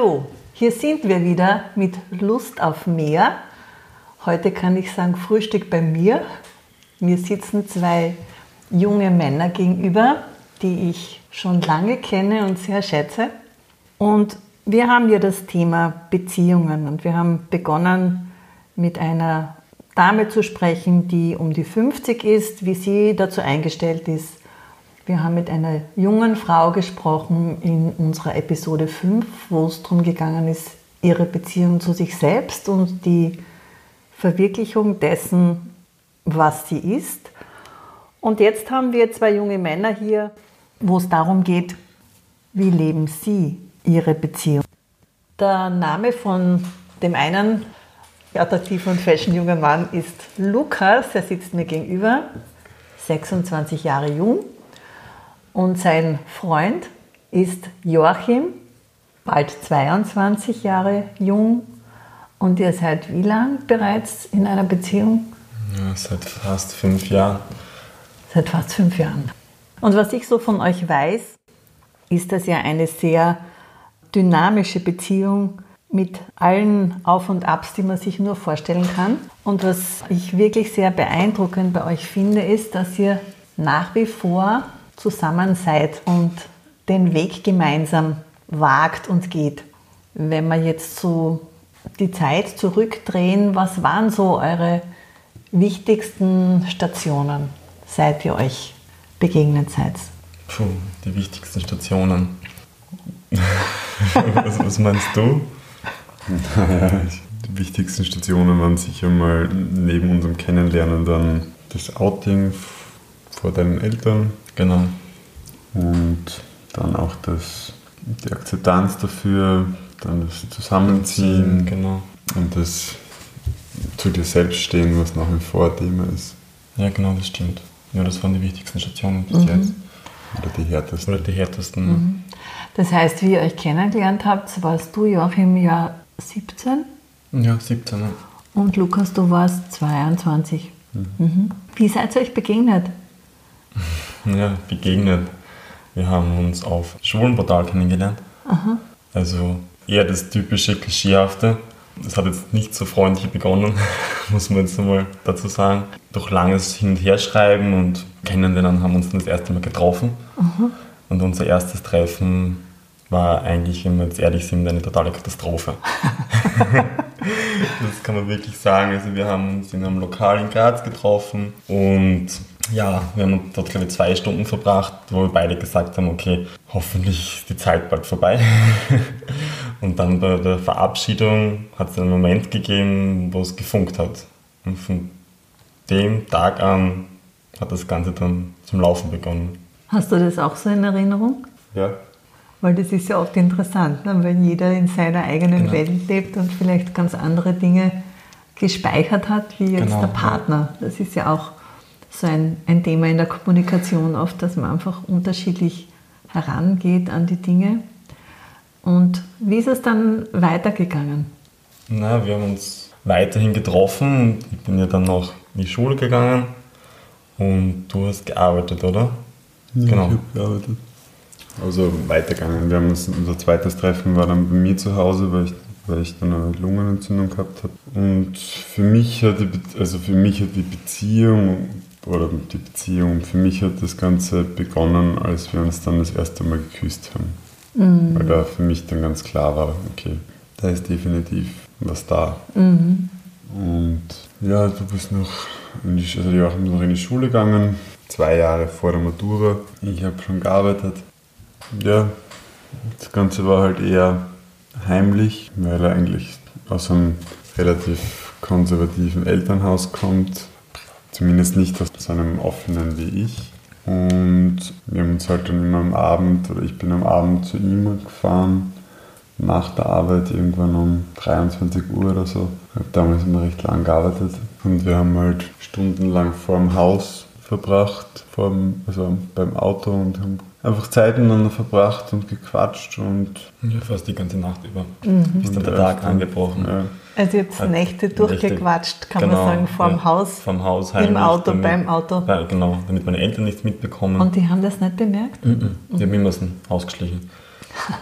Hallo, hier sind wir wieder mit Lust auf mehr. Heute kann ich sagen Frühstück bei mir. Mir sitzen zwei junge Männer gegenüber, die ich schon lange kenne und sehr schätze. Und wir haben hier das Thema Beziehungen und wir haben begonnen mit einer Dame zu sprechen, die um die 50 ist, wie sie dazu eingestellt ist, wir haben mit einer jungen Frau gesprochen in unserer Episode 5, wo es darum gegangen ist, ihre Beziehung zu sich selbst und die Verwirklichung dessen, was sie ist. Und jetzt haben wir zwei junge Männer hier, wo es darum geht, wie leben sie ihre Beziehung. Der Name von dem einen attraktiven und fashion jungen Mann ist Lukas, er sitzt mir gegenüber, 26 Jahre jung und sein Freund ist Joachim, bald 22 Jahre jung. Und ihr seid wie lang bereits in einer Beziehung? Ja, seit fast fünf Jahren. Seit fast fünf Jahren. Und was ich so von euch weiß, ist, dass ihr eine sehr dynamische Beziehung mit allen Auf und Abs, die man sich nur vorstellen kann. Und was ich wirklich sehr beeindruckend bei euch finde, ist, dass ihr nach wie vor zusammen seid und den Weg gemeinsam wagt und geht. Wenn wir jetzt so die Zeit zurückdrehen, was waren so eure wichtigsten Stationen, seit ihr euch begegnet seid? Puh, die wichtigsten Stationen. was, was, meinst du? Die wichtigsten Stationen waren sicher mal neben unserem Kennenlernen dann das Outing vor deinen Eltern. Genau. Und dann auch das, die Akzeptanz dafür, dann das Zusammenziehen. Genau. Und das zu dir selbst stehen, was nach wie vor Thema ist. Ja, genau, das stimmt. Ja, das waren die wichtigsten Stationen bis mhm. jetzt. Oder die härtesten. Oder die härtesten. Mhm. Das heißt, wie ihr euch kennengelernt habt, warst du, Joachim, ja 17? Ja, 17. Ja. Und Lukas, du warst 22. Mhm. mhm. Wie seid ihr euch begegnet? Ja, begegnet. Wir haben uns auf Schwulenportal kennengelernt. Aha. Also eher das typische Klischeehafte. Es hat jetzt nicht so freundlich begonnen, muss man jetzt einmal dazu sagen. Durch langes Hin- und Herschreiben und Kennenlernen haben wir uns dann das erste Mal getroffen. Aha. Und unser erstes Treffen war eigentlich, wenn wir jetzt ehrlich sind, eine totale Katastrophe. das kann man wirklich sagen. Also wir haben uns in einem Lokal in Graz getroffen und ja, wir haben dort, glaube ich, zwei Stunden verbracht, wo wir beide gesagt haben, okay, hoffentlich ist die Zeit bald vorbei. und dann bei der Verabschiedung hat es einen Moment gegeben, wo es gefunkt hat. Und von dem Tag an hat das Ganze dann zum Laufen begonnen. Hast du das auch so in Erinnerung? Ja. Weil das ist ja oft interessant, ne? wenn jeder in seiner eigenen genau. Welt lebt und vielleicht ganz andere Dinge gespeichert hat, wie jetzt genau, der Partner. Das ist ja auch so ein, ein Thema in der Kommunikation oft, dass man einfach unterschiedlich herangeht an die Dinge. Und wie ist es dann weitergegangen? Na, wir haben uns weiterhin getroffen. Ich bin ja dann noch in die Schule gegangen und du hast gearbeitet, oder? Ja, genau. ich habe gearbeitet. Also weitergegangen. Wir haben uns, unser zweites Treffen war dann bei mir zu Hause, weil ich, weil ich dann eine Lungenentzündung gehabt habe. Und für mich hat die, also für mich hat die Beziehung oder die Beziehung. Für mich hat das Ganze begonnen, als wir uns dann das erste Mal geküsst haben. Mhm. Weil da für mich dann ganz klar war, okay, da ist definitiv was da. Mhm. Und ja, du bist noch in die, also Joachim ist noch in die Schule gegangen, zwei Jahre vor der Matura. Ich habe schon gearbeitet. Ja, das Ganze war halt eher heimlich, weil er eigentlich aus einem relativ konservativen Elternhaus kommt Zumindest nicht aus so einem offenen wie ich. Und wir haben uns halt dann immer am Abend, oder ich bin am Abend zu ihm gefahren, nach der Arbeit irgendwann um 23 Uhr oder so. Ich habe damals immer recht lang gearbeitet. Und wir haben halt stundenlang vor dem Haus verbracht, vorm, also beim Auto und haben einfach Zeit miteinander verbracht und gequatscht und. Ja, fast die ganze Nacht über. Mhm. Ist dann der Tag angebrochen. Ja. Also ihr habt Nächte durchgequatscht, kann genau, man sagen, vorm ja, Haus, vom Haus im Auto, damit, beim Auto. Ja, genau, damit meine Eltern nichts mitbekommen. Und die haben das nicht bemerkt? Mhm. Die haben immer ausgeschlichen.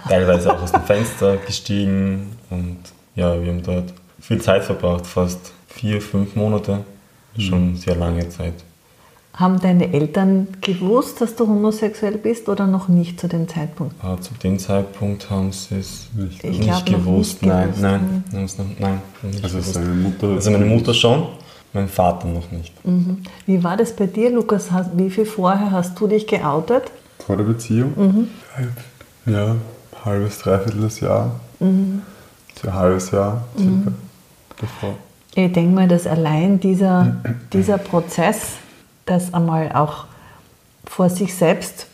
teilweise auch aus dem Fenster gestiegen und ja, wir haben dort viel Zeit verbracht, fast vier, fünf Monate, schon sehr lange Zeit. Haben deine Eltern gewusst, dass du homosexuell bist oder noch nicht zu dem Zeitpunkt? Ah, zu dem Zeitpunkt haben sie es nicht, Ich nicht glaub, noch gewusst. nicht Nein, gewusst. nein, nein, noch nicht Also gewusst. seine Mutter. Also meine Mutter schon, mein Vater noch nicht. Mhm. Wie war das bei dir, Lukas? Wie viel vorher hast du dich geoutet? Vor der Beziehung? Mhm. Ja, halbes, dreiviertel Jahr. Mhm. So ein halbes Jahr circa davor. Ich denke mal, dass allein dieser, dieser Prozess, das einmal auch vor sich selbst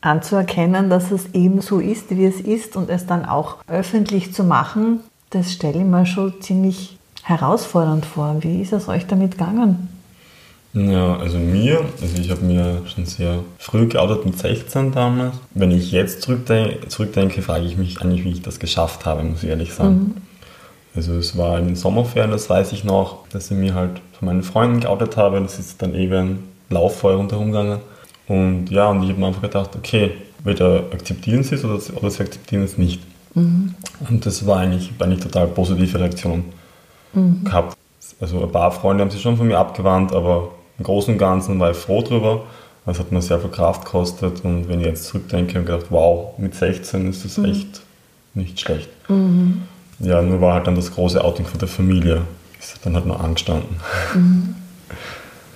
anzuerkennen, dass es eben so ist, wie es ist und es dann auch öffentlich zu machen, das stelle ich mir schon ziemlich herausfordernd vor. Wie ist es euch damit gegangen? Ja, also mir, also ich habe mir schon sehr früh geoutet mit 16 damals. Wenn ich jetzt zurückdenke, zurückdenke, frage ich mich eigentlich, wie ich das geschafft habe, muss ich ehrlich sagen. Also es war in den Sommerferien, das weiß ich noch, dass ich mir halt von meinen Freunden geoutet habe. Das ist dann eben Lauffeuer rundherum gegangen. Und ja, und ich habe mir einfach gedacht, okay, entweder akzeptieren sie es oder, oder sie akzeptieren es nicht. Und das war eigentlich, war eigentlich total positive Reaktion gehabt. Also ein paar Freunde haben sich schon von mir abgewandt, aber im Großen und Ganzen war ich froh drüber. Das hat mir sehr viel Kraft gekostet und wenn ich jetzt zurückdenke, habe ich gedacht, wow, mit 16 ist das echt nicht schlecht. Ja, nur war halt dann das große Outing von der Familie. Ist dann halt noch angestanden.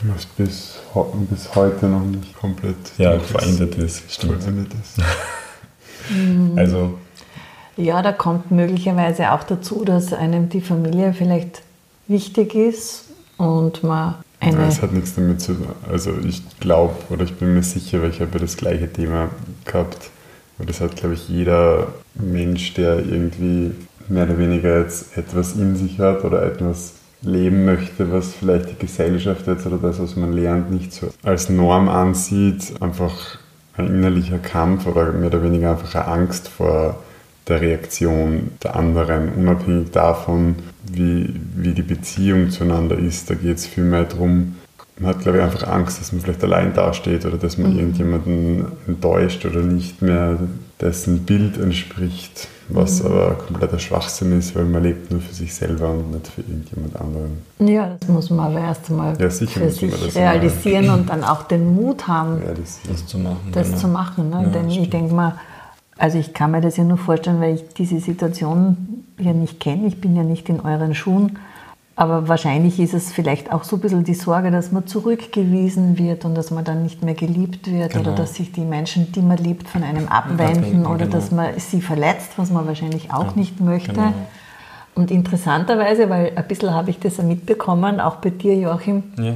Was bis, ho- bis heute noch nicht komplett Ja, verändert ist, stimmt. vollendet ist. Also, Ja, da kommt möglicherweise auch dazu, dass einem die Familie vielleicht wichtig ist und man Ja, eine. es hat nichts damit zu tun. Also ich glaube oder ich bin mir sicher, weil ich habe ja das gleiche Thema gehabt. Und das hat, glaube ich, jeder Mensch, der irgendwie mehr oder weniger jetzt etwas in sich hat oder etwas leben möchte, was vielleicht die Gesellschaft jetzt oder das, was man lernt, nicht so als Norm ansieht, einfach ein innerlicher Kampf oder mehr oder weniger einfach eine Angst vor der Reaktion der anderen, unabhängig davon, wie, wie die Beziehung zueinander ist. Da geht es vielmehr darum, man hat, glaube ich, einfach Angst, dass man vielleicht allein dasteht oder dass man irgendjemanden enttäuscht oder nicht mehr dessen Bild entspricht, was aber kompletter Schwachsinn ist, weil man lebt nur für sich selber und nicht für irgendjemand anderen. Ja, das muss man aber erst einmal Ja, für sich realisieren und dann auch den Mut haben, das, zu machen. das genau. zu machen. Ne? Ja, Denn ich denke mal, also ich kann mir das ja nur vorstellen, weil ich diese Situation ja nicht kenne. Ich bin ja nicht in euren Schuhen. Aber wahrscheinlich ist es vielleicht auch so ein bisschen die Sorge, dass man zurückgewiesen wird und dass man dann nicht mehr geliebt wird Genau. oder dass sich die Menschen, die man liebt, von einem abwenden Abwenden, oder genau. dass man sie verletzt, was man wahrscheinlich auch Ja, nicht möchte. genau. Und interessanterweise, weil ein bisschen habe ich das ja mitbekommen, auch bei dir, Joachim, Ja.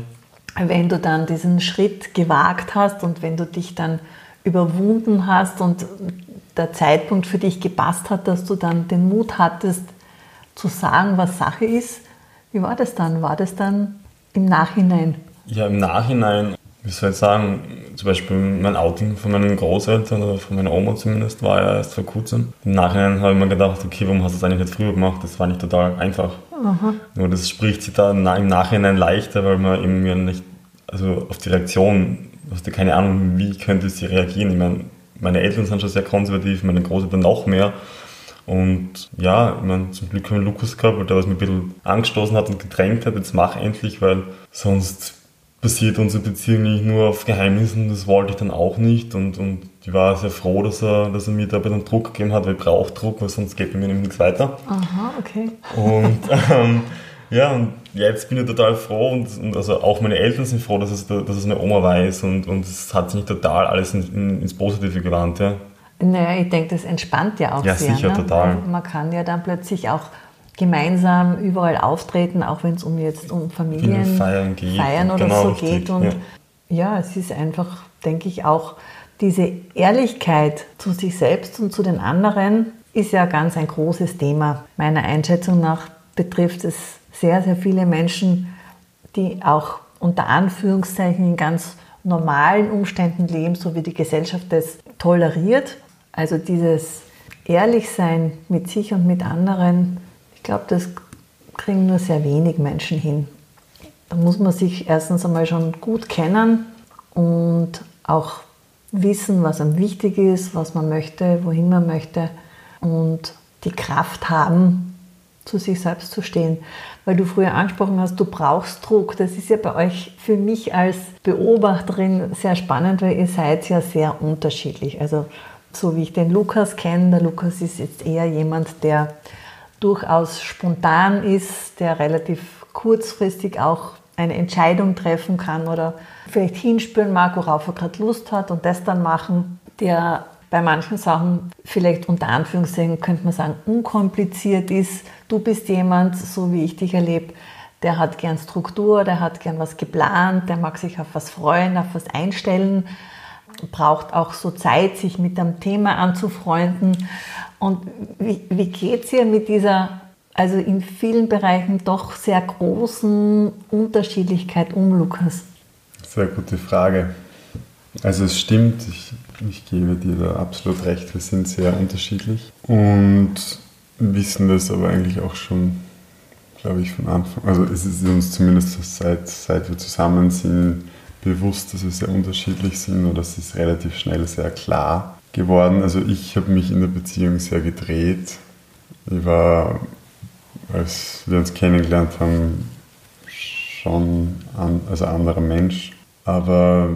wenn du dann diesen Schritt gewagt hast und wenn du dich dann überwunden hast und der Zeitpunkt für dich gepasst hat, dass du dann den Mut hattest zu sagen, was Sache ist. Wie war das dann? War das dann im Nachhinein? Ja, im Nachhinein, wie soll ich sagen, zum Beispiel mein Outing von meinen Großeltern oder von meiner Oma zumindest war ja erst vor kurzem. Im Nachhinein habe ich mir gedacht, okay, warum hast du das eigentlich nicht früher gemacht? Das war nicht total einfach. Nur das spricht sich dann im Nachhinein leichter, weil man eben ja nicht, also auf die Reaktion, du hast ja keine Ahnung, wie könnte sie reagieren. Ich meine, meine Eltern sind schon sehr konservativ, meine Großeltern noch mehr. Und ja, ich meine, zum Glück haben wir Lukas gehabt, weil der was mich ein bisschen angestoßen hat und gedrängt hat, jetzt mach endlich, weil sonst basiert unsere Beziehung nicht nur auf Geheimnissen, das wollte ich dann auch nicht. Und, und ich war sehr froh, dass er, dass er mir da ein bisschen Druck gegeben hat, weil ich brauche Druck, weil sonst geht bei mir nämlich nichts weiter. Aha, okay. Und ähm, ja, und jetzt bin ich total froh und, und also auch meine Eltern sind froh, dass es, dass es meine Oma weiß und, und es hat sich total alles in, in, ins Positive gewandt. Ja. Naja, ich denke, das entspannt ja auch Ja, sehr. sicher, ne? total. Man kann ja dann plötzlich auch gemeinsam überall auftreten, auch wenn es um jetzt um Familien Feiern geht. Feiern oder Genau, so richtig, geht. Und ja. ja. es ist einfach, denke ich, auch diese Ehrlichkeit zu sich selbst und zu den anderen ist ja ganz ein großes Thema. Meiner Einschätzung nach betrifft es sehr, sehr viele Menschen, die auch unter Anführungszeichen in ganz normalen Umständen leben, so wie die Gesellschaft das toleriert. Also dieses Ehrlichsein mit sich und mit anderen, ich glaube, das kriegen nur sehr wenig Menschen hin. Da muss man sich erstens einmal schon gut kennen und auch wissen, was einem wichtig ist, was man möchte, wohin man möchte und die Kraft haben, zu sich selbst zu stehen. Weil du früher angesprochen hast, du brauchst Druck. Das ist ja bei euch für mich als Beobachterin sehr spannend, weil ihr seid ja sehr unterschiedlich. Also so wie ich den Lukas kenne, der Lukas ist jetzt eher jemand, der durchaus spontan ist, der relativ kurzfristig auch eine Entscheidung treffen kann oder vielleicht hinspüren mag, worauf er gerade Lust hat und das dann machen, der bei manchen Sachen vielleicht unter Anführungszeichen könnte man sagen unkompliziert ist. Du bist jemand, so wie ich dich erlebe, der hat gern Struktur, der hat gern was geplant, der mag sich auf was freuen, auf was einstellen, braucht auch so Zeit, sich mit dem Thema anzufreunden. Und wie, wie geht es dir mit dieser, also in vielen Bereichen doch sehr großen Unterschiedlichkeit um, Lukas? Sehr gute Frage. Also es stimmt, ich, ich gebe dir da absolut recht, wir sind sehr unterschiedlich und wissen das aber eigentlich auch schon, glaube ich, von Anfang. Also es ist uns zumindest seit, seit wir zusammen sind bewusst, dass wir sehr unterschiedlich sind oder es ist relativ schnell sehr klar geworden. Also ich habe mich in der Beziehung sehr gedreht. Ich war, als wir uns kennengelernt haben, schon an, also anderer Mensch. Aber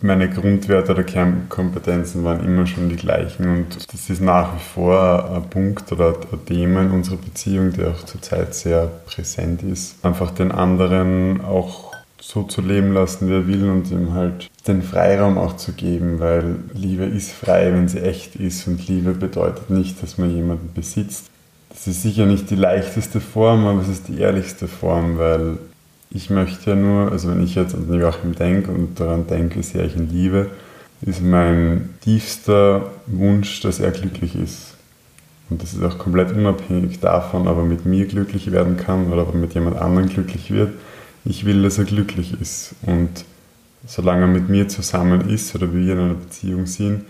meine Grundwerte oder Kernkompetenzen waren immer schon die gleichen und das ist nach wie vor ein Punkt oder ein Thema in unserer Beziehung, der auch zurzeit sehr präsent ist. Einfach den anderen auch so zu leben lassen, wie er will und ihm halt den Freiraum auch zu geben, weil Liebe ist frei, wenn sie echt ist und Liebe bedeutet nicht, dass man jemanden besitzt. Das ist sicher nicht die leichteste Form, aber es ist die ehrlichste Form, weil ich möchte ja nur, also wenn ich jetzt an Joachim denke und daran denke, wie sehr ich ihn liebe, ist mein tiefster Wunsch, dass er glücklich ist. Und das ist auch komplett unabhängig davon, ob er mit mir glücklich werden kann oder ob er mit jemand anderem glücklich wird. Ich will, dass er glücklich ist. Und solange er mit mir zusammen ist oder wir in einer Beziehung sind,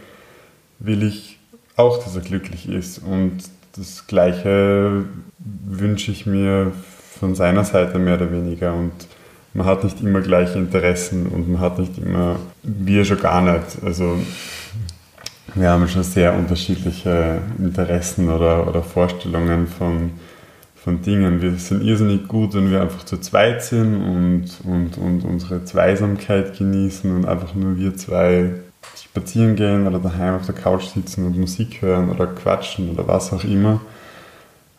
will ich auch, dass er glücklich ist. Und das Gleiche wünsche ich mir von seiner Seite mehr oder weniger und man hat nicht immer gleiche Interessen und man hat nicht immer, wir schon gar nicht. Also wir haben schon sehr unterschiedliche Interessen oder, oder Vorstellungen von, von Dingen. Wir sind irrsinnig gut, wenn wir einfach zu zweit sind und, und, und unsere Zweisamkeit genießen und einfach nur wir zwei spazieren gehen oder daheim auf der Couch sitzen und Musik hören oder quatschen oder was auch immer.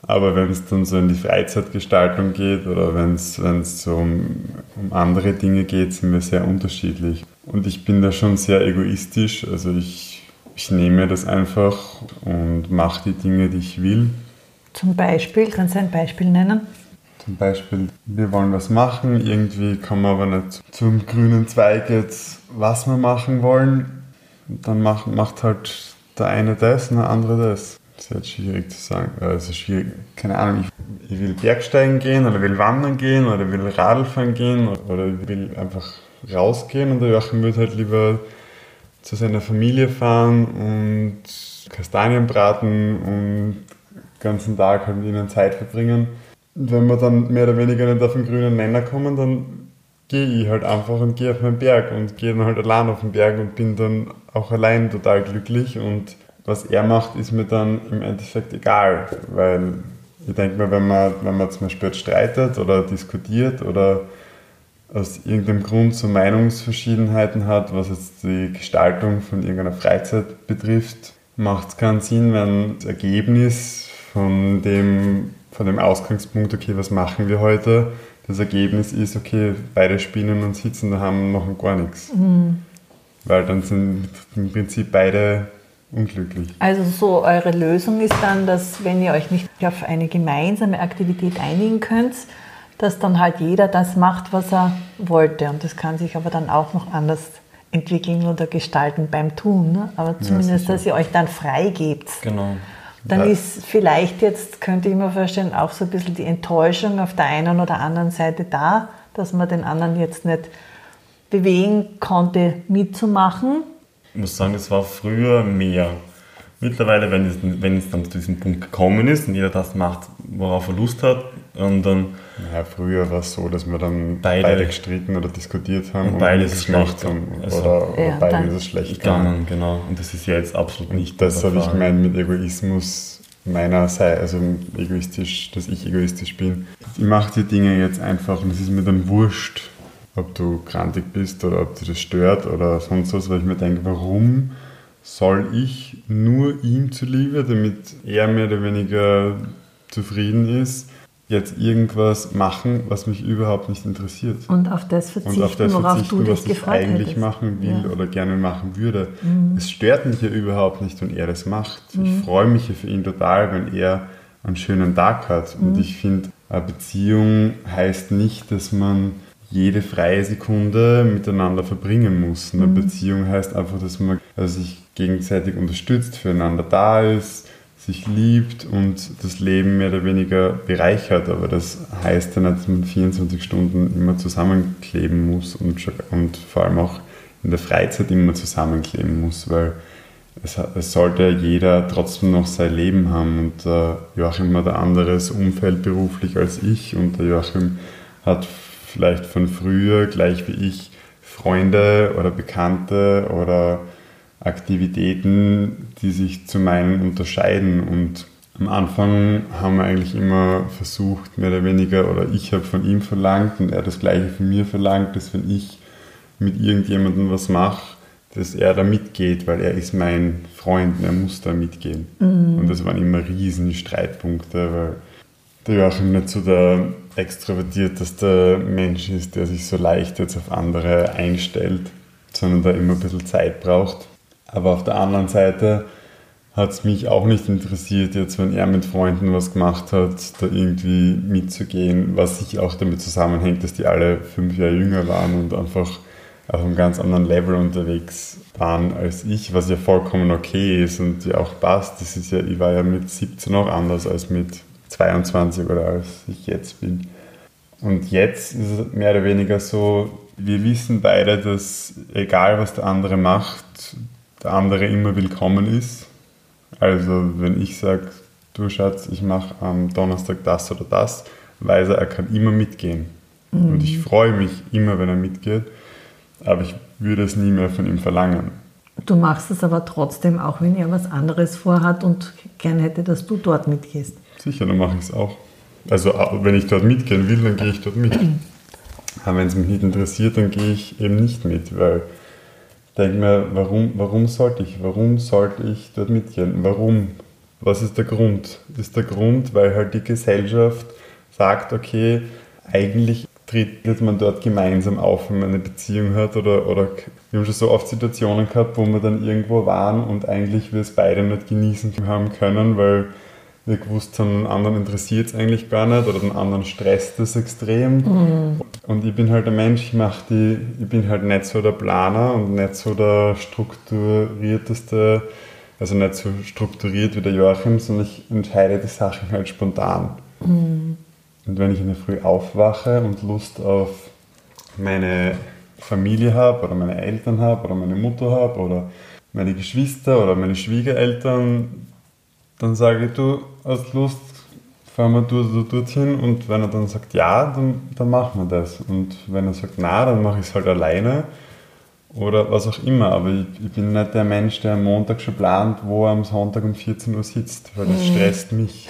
Aber wenn es dann so in die Freizeitgestaltung geht oder wenn es so um, um andere Dinge geht, sind wir sehr unterschiedlich. Und ich bin da schon sehr egoistisch. Also ich, ich nehme das einfach und mache die Dinge, die ich will. Zum Beispiel, kannst du ein Beispiel nennen? Zum Beispiel, wir wollen was machen, irgendwie kommen wir aber nicht zum grünen Zweig jetzt, was wir machen wollen. Dann macht, macht halt der eine das und der andere das. Das ist jetzt schwierig zu sagen. Also schwierig, keine Ahnung, ich, ich will Bergsteigen gehen oder will wandern gehen oder will Radfahren gehen oder ich will einfach rausgehen und der Joachim würde halt lieber zu seiner Familie fahren und Kastanien braten und ganzen Tag halt mit ihnen Zeit verbringen. Und wenn wir dann mehr oder weniger nicht auf den grünen Nenner kommen, dann gehe ich halt einfach und gehe auf meinen Berg und gehe dann halt allein auf den Berg und bin dann auch allein total glücklich und was er macht, ist mir dann im Endeffekt egal, weil ich denke mir, wenn man, wenn man zum Beispiel streitet oder diskutiert oder aus irgendeinem Grund so Meinungsverschiedenheiten hat, was jetzt die Gestaltung von irgendeiner Freizeit betrifft, macht es keinen Sinn, wenn das Ergebnis von dem, von dem Ausgangspunkt, okay, was machen wir heute, das Ergebnis ist, okay, beide spielen und sitzen daheim und machen gar nichts. Mhm. Weil dann sind im Prinzip beide unglücklich. Also so eure Lösung ist dann, dass wenn ihr euch nicht auf eine gemeinsame Aktivität einigen könnt, dass dann halt jeder das macht, was er wollte. Und das kann sich aber dann auch noch anders entwickeln oder gestalten beim Tun. Ne? Aber zumindest, ja, dass ihr euch dann freigebt. Genau. Dann ja. ist vielleicht jetzt, könnte ich mir vorstellen, auch so ein bisschen die Enttäuschung auf der einen oder anderen Seite da, dass man den anderen jetzt nicht bewegen konnte, mitzumachen ich muss sagen, das war früher mehr. Mittlerweile, wenn es, wenn es dann zu diesem Punkt gekommen ist und jeder das macht, worauf er Lust hat, und dann. Ja, früher war es so, dass wir dann beide, beide gestritten oder diskutiert haben und, und beide ist schlecht haben. Also, oder, oder ja, beide ist es schlecht gegangen. Genau, und das ist ja jetzt absolut nicht und Das habe ich gemeint mit Egoismus meiner Seite, also egoistisch, dass ich egoistisch bin. Ich mache die Dinge jetzt einfach und es ist mir dann wurscht, ob du krantig bist oder ob dir das stört oder sonst was, weil ich mir denke, warum soll ich nur ihm zuliebe, damit er mehr oder weniger zufrieden ist, jetzt irgendwas machen, was mich überhaupt nicht interessiert. Und auf das verzichten, auf das worauf verzichten, du dich was ich eigentlich hättest. machen will ja. oder gerne machen würde. Mhm. Es stört mich ja überhaupt nicht, wenn er das macht. Mhm. Ich freue mich ja für ihn total, wenn er einen schönen Tag hat. Mhm. Und ich finde, eine Beziehung heißt nicht, dass man jede freie Sekunde miteinander verbringen muss. Eine mhm. Beziehung heißt einfach, dass man also sich gegenseitig unterstützt, füreinander da ist, sich liebt und das Leben mehr oder weniger bereichert. Aber das heißt ja nicht, dass man 24 Stunden immer zusammenkleben muss und, und vor allem auch in der Freizeit immer zusammenkleben muss, weil es, es sollte jeder trotzdem noch sein Leben haben. Und äh, Joachim hat ein anderes Umfeld beruflich als ich und der Joachim hat vielleicht von früher, gleich wie ich, Freunde oder Bekannte oder Aktivitäten, die sich zu meinen unterscheiden. Und am Anfang haben wir eigentlich immer versucht, mehr oder weniger, oder ich habe von ihm verlangt und er das gleiche von mir verlangt, dass wenn ich mit irgendjemandem was mache, dass er da mitgeht, weil er ist mein Freund und er muss da mitgehen. Mhm. Und das waren immer riesen Streitpunkte, weil der Joachim nicht so der extrovertierteste Mensch ist, der sich so leicht jetzt auf andere einstellt, sondern da immer ein bisschen Zeit braucht. Aber auf der anderen Seite hat es mich auch nicht interessiert, jetzt wenn er mit Freunden was gemacht hat, da irgendwie mitzugehen, was sich auch damit zusammenhängt, dass die alle fünf Jahre jünger waren und einfach auf einem ganz anderen Level unterwegs waren als ich, was ja vollkommen okay ist und ja auch passt. Das ist ja, ich war ja mit 17 auch anders als mit 22 oder als ich jetzt bin. Und jetzt ist es mehr oder weniger so, wir wissen beide, dass egal was der andere macht, der andere immer willkommen ist. Also wenn ich sage, du Schatz, ich mache am Donnerstag das oder das, weiß er, er kann immer mitgehen. Mhm. Und ich freue mich immer, wenn er mitgeht, aber ich würde es nie mehr von ihm verlangen. Du machst es aber trotzdem, auch wenn er was anderes vorhat und gern hätte, dass du dort mitgehst. Sicher, dann mache ich es auch. Also wenn ich dort mitgehen will, dann gehe ich dort mit. Aber wenn es mich nicht interessiert, dann gehe ich eben nicht mit, weil denke mir, warum, warum sollte ich, warum sollte ich dort mitgehen? Warum? Was ist der Grund? Ist der Grund, weil halt die Gesellschaft sagt, okay, eigentlich tritt man dort gemeinsam auf, wenn man eine Beziehung hat oder, oder wir haben schon so oft Situationen gehabt, wo wir dann irgendwo waren und eigentlich wir es beide nicht genießen haben können, weil wir gewusst haben, den anderen interessiert es eigentlich gar nicht oder den anderen stresst es extrem. Mhm. Und ich bin halt ein Mensch, ich mache die, ich bin halt nicht so der Planer und nicht so der strukturierteste, also nicht so strukturiert wie der Joachim, sondern ich entscheide die Sachen halt spontan. Mhm. Und wenn ich in der Früh aufwache und Lust auf meine Familie habe oder meine Eltern habe oder meine Mutter habe oder meine Geschwister oder meine Schwiegereltern, dann sage ich, du hast Lust, fahren wir dort, dorthin und wenn er dann sagt ja, dann, dann machen wir das. Und wenn er sagt na, dann mache ich es halt alleine oder was auch immer. Aber ich, ich, bin nicht der Mensch, der am Montag schon plant, wo er am Sonntag um 14 Uhr sitzt, weil das mhm. stresst mich.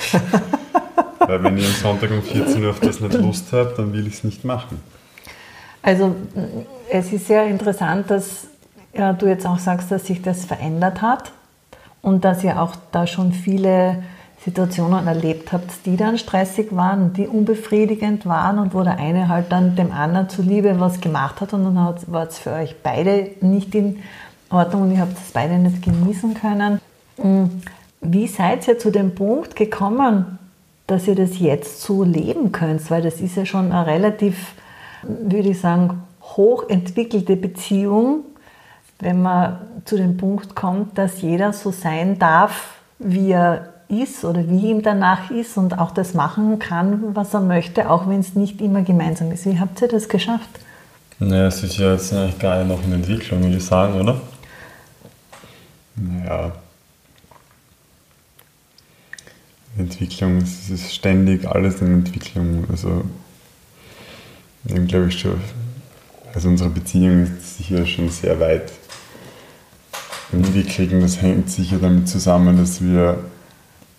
weil wenn ich am Sonntag um 14 Uhr auf das nicht Lust habe, dann will ich es nicht machen. Also es ist sehr interessant, dass ja, du jetzt auch sagst, dass sich das verändert hat und dass ihr auch da schon viele Situationen erlebt habt, die dann stressig waren, die unbefriedigend waren und wo der eine halt dann dem anderen zuliebe was gemacht hat und dann war es für euch beide nicht in Ordnung und ihr habt es beide nicht genießen können. Hm, wie seid ihr zu dem Punkt gekommen, dass ihr das jetzt so leben könnt? Weil das ist ja schon eine relativ, würde ich sagen, hochentwickelte Beziehung, wenn man zu dem Punkt kommt, dass jeder so sein darf, wie er ist oder wie ihm danach ist und auch das machen kann, was er möchte, auch wenn es nicht immer gemeinsam ist. Wie habt ihr das geschafft? Naja, es ist ja jetzt eigentlich gar noch in Entwicklung, würde ich sagen, oder? Naja, Entwicklung, es ist ständig alles in Entwicklung. Also, eben glaube ich schon, also unsere Beziehung ist sicher schon sehr weit und das hängt sicher damit zusammen, dass wir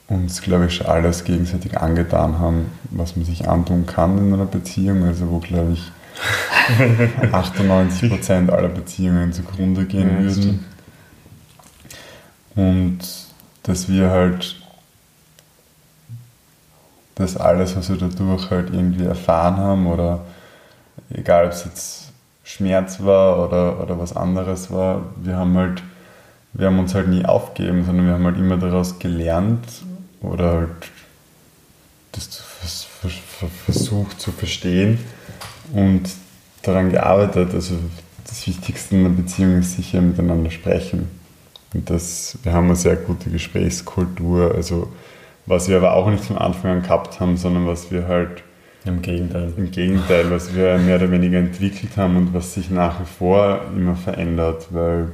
uns, glaube ich, schon alles gegenseitig angetan haben, was man sich antun kann in einer Beziehung. Also wo, glaube ich, 98% aller Beziehungen zugrunde gehen ja, würden. Und dass wir halt das alles, was wir dadurch halt irgendwie erfahren haben oder egal ob es jetzt Schmerz war oder, oder was anderes war, wir haben halt, wir haben uns halt nie aufgegeben, sondern wir haben halt immer daraus gelernt oder halt das versucht zu verstehen und daran gearbeitet. Also das Wichtigste in einer Beziehung ist sicher miteinander sprechen. Und das, wir haben eine sehr gute Gesprächskultur, also was wir aber auch nicht von Anfang an gehabt haben, sondern was wir halt im Gegenteil. Im Gegenteil, was wir mehr oder weniger entwickelt haben und was sich nach wie vor immer verändert, weil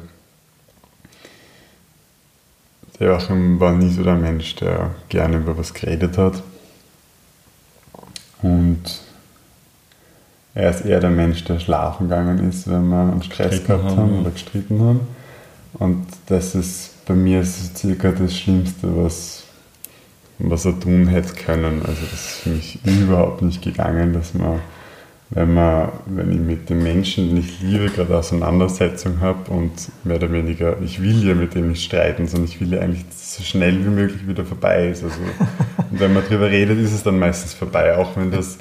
Joachim war nie so der Mensch, der gerne über was geredet hat. Und er ist eher der Mensch, der schlafen gegangen ist, wenn wir einen Stress gehabt haben, haben oder gestritten haben. Und das ist bei mir so circa das Schlimmste, was, was er tun hätte können. Also das ist für mich überhaupt nicht gegangen, dass man, wenn man, wenn ich mit dem Menschen, den ich liebe, gerade Auseinandersetzung habe und mehr oder weniger, ich will ja mit dem nicht streiten, sondern ich will ja eigentlich so schnell wie möglich wieder vorbei ist. Also, und wenn man darüber redet, ist es dann meistens vorbei, auch wenn das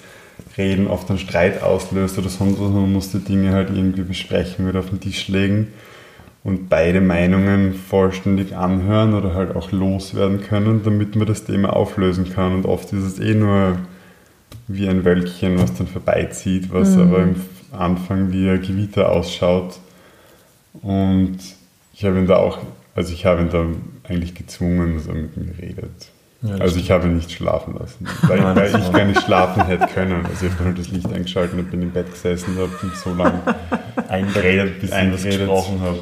Reden oft einen Streit auslöst oder sonst was. Man muss die Dinge halt irgendwie besprechen, wieder auf den Tisch legen und beide Meinungen vollständig anhören oder halt auch loswerden können, damit man das Thema auflösen kann. Und oft ist es eh nur wie ein Wölkchen, was dann vorbeizieht, was mhm. aber im Anfang wie ein Gewitter ausschaut. Und ich habe ihn da auch, also ich habe ihn da eigentlich gezwungen, dass er mit mir redet. Ja, also ich habe ihn nicht schlafen lassen, weil, weil ich gar nicht schlafen hätte können. Also ich habe halt das Licht eingeschaltet und bin im Bett gesessen und habe so lange eingeredet, bis ich gesprochen habe.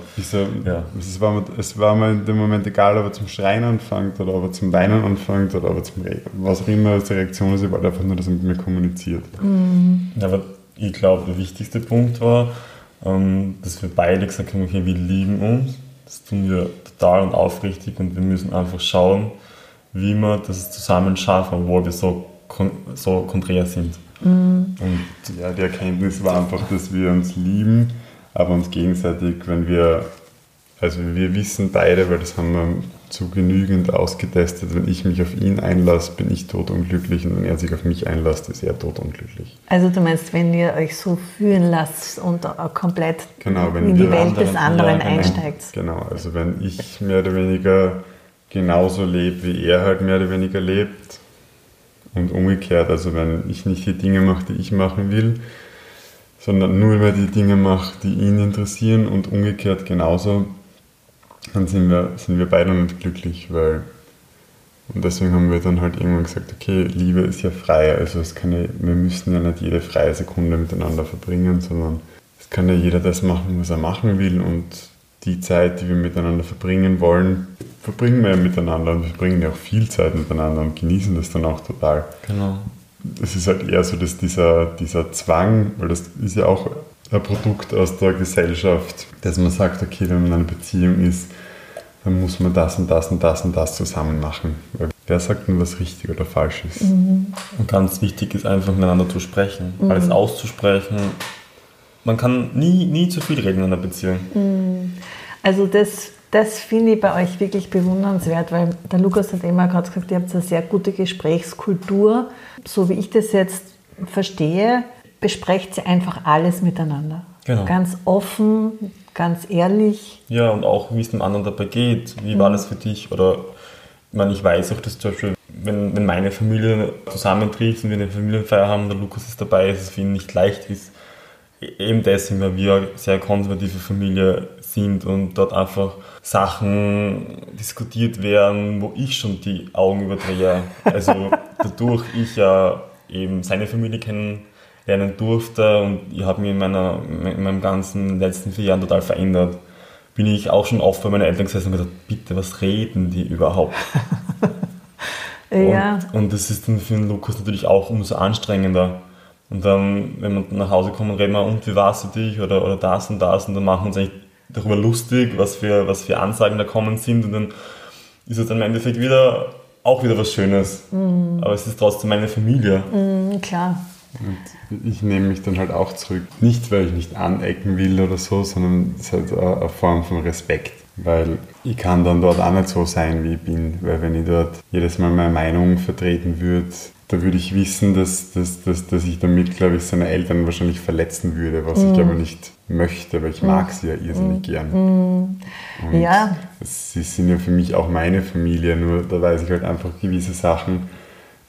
Ja. es, war mir, es war mir in dem Moment egal, ob er zum Schreien anfängt oder ob er zum Weinen anfängt oder ob er zum Reden, was auch immer als Reaktion ist, ich wollte einfach nur, dass er mit mir kommuniziert. Mhm. Ja, aber ich glaube, der wichtigste Punkt war, ähm, dass wir beide gesagt haben, okay, wir lieben uns, das tun wir total und aufrichtig und wir müssen einfach schauen, wie wir das zusammen schaffen, obwohl wir so, so konträr sind. Mhm. Und ja, die Erkenntnis war einfach, dass wir uns lieben, aber uns gegenseitig, wenn wir, also wir wissen beide, weil das haben wir zu genügend ausgetestet, wenn ich mich auf ihn einlasse, bin ich totunglücklich und wenn er sich auf mich einlässt, ist er totunglücklich. Also du meinst, wenn ihr euch so fühlen lasst und komplett genau, in die Welt des anderen ja, genau, einsteigt. Genau, also wenn ich mehr oder weniger genauso lebt, wie er halt mehr oder weniger lebt. Und umgekehrt, also wenn ich nicht die Dinge mache, die ich machen will, sondern nur mehr die Dinge mache, die ihn interessieren und umgekehrt genauso, dann sind wir, sind wir beide nicht glücklich, weil und deswegen haben wir dann halt irgendwann gesagt, okay, Liebe ist ja frei, also es kann ja, wir müssen ja nicht jede freie Sekunde miteinander verbringen, sondern es kann ja jeder das machen, was er machen will und die Zeit, die wir miteinander verbringen wollen, verbringen wir ja miteinander und wir verbringen ja auch viel Zeit miteinander und genießen das dann auch total. Genau. Es ist halt eher so, dass dieser, dieser Zwang, weil das ist ja auch ein Produkt aus der Gesellschaft, dass man sagt, okay, wenn man in einer Beziehung ist, dann muss man das und das und das und das zusammen machen. Weil wer sagt denn, was richtig oder falsch ist? Mhm. Und ganz wichtig ist einfach miteinander zu sprechen, mhm. alles auszusprechen. Man kann nie, nie zu viel reden in einer Beziehung. Mhm. Also das, das finde ich bei euch wirklich bewundernswert, weil der Lukas hat immer gerade gesagt, ihr habt eine sehr gute Gesprächskultur. So wie ich das jetzt verstehe, besprecht sie einfach alles miteinander. Genau. Ganz offen, ganz ehrlich. Ja, und auch, wie es dem anderen dabei geht. Wie mhm. war das für dich? Oder ich meine, ich weiß auch, dass zum Beispiel, wenn, wenn meine Familie zusammentrifft und wir eine Familienfeier haben und der Lukas ist dabei, dass es für ihn nicht leicht ist, eben deswegen, weil wir eine sehr konservative Familie sind und dort einfach Sachen diskutiert werden, wo ich schon die Augen überdrehe. Also dadurch ich ja eben seine Familie kennenlernen durfte und ich habe mich in, meiner, in meinem ganzen letzten vier Jahren total verändert, bin ich auch schon oft bei meinen Eltern gesessen und gesagt, bitte, was reden die überhaupt? Ja. Und, und das ist dann für den Lukas natürlich auch umso anstrengender. Und dann, wenn wir nach Hause kommen, reden wir, und wie war es für dich? Oder, oder das und das. Und dann machen wir uns eigentlich darüber lustig, was für, was für Ansagen da kommen sind. Und dann ist es dann im Endeffekt wieder auch wieder was Schönes. Aber es ist trotzdem meine Familie. Mhm, klar. Und ich nehme mich dann halt auch zurück. Nicht, weil ich nicht anecken will oder so, sondern es ist halt eine Form von Respekt. Weil ich kann dann dort auch nicht so sein, wie ich bin. Weil wenn ich dort jedes Mal meine Meinung vertreten würde, da würde ich wissen, dass, dass, dass, dass ich damit, glaube ich, seine Eltern wahrscheinlich verletzen würde, was ich aber nicht möchte, weil ich mag sie ja irrsinnig gern. Und Ja. Sie sind ja für mich auch meine Familie, nur da weiß ich halt einfach, gewisse Sachen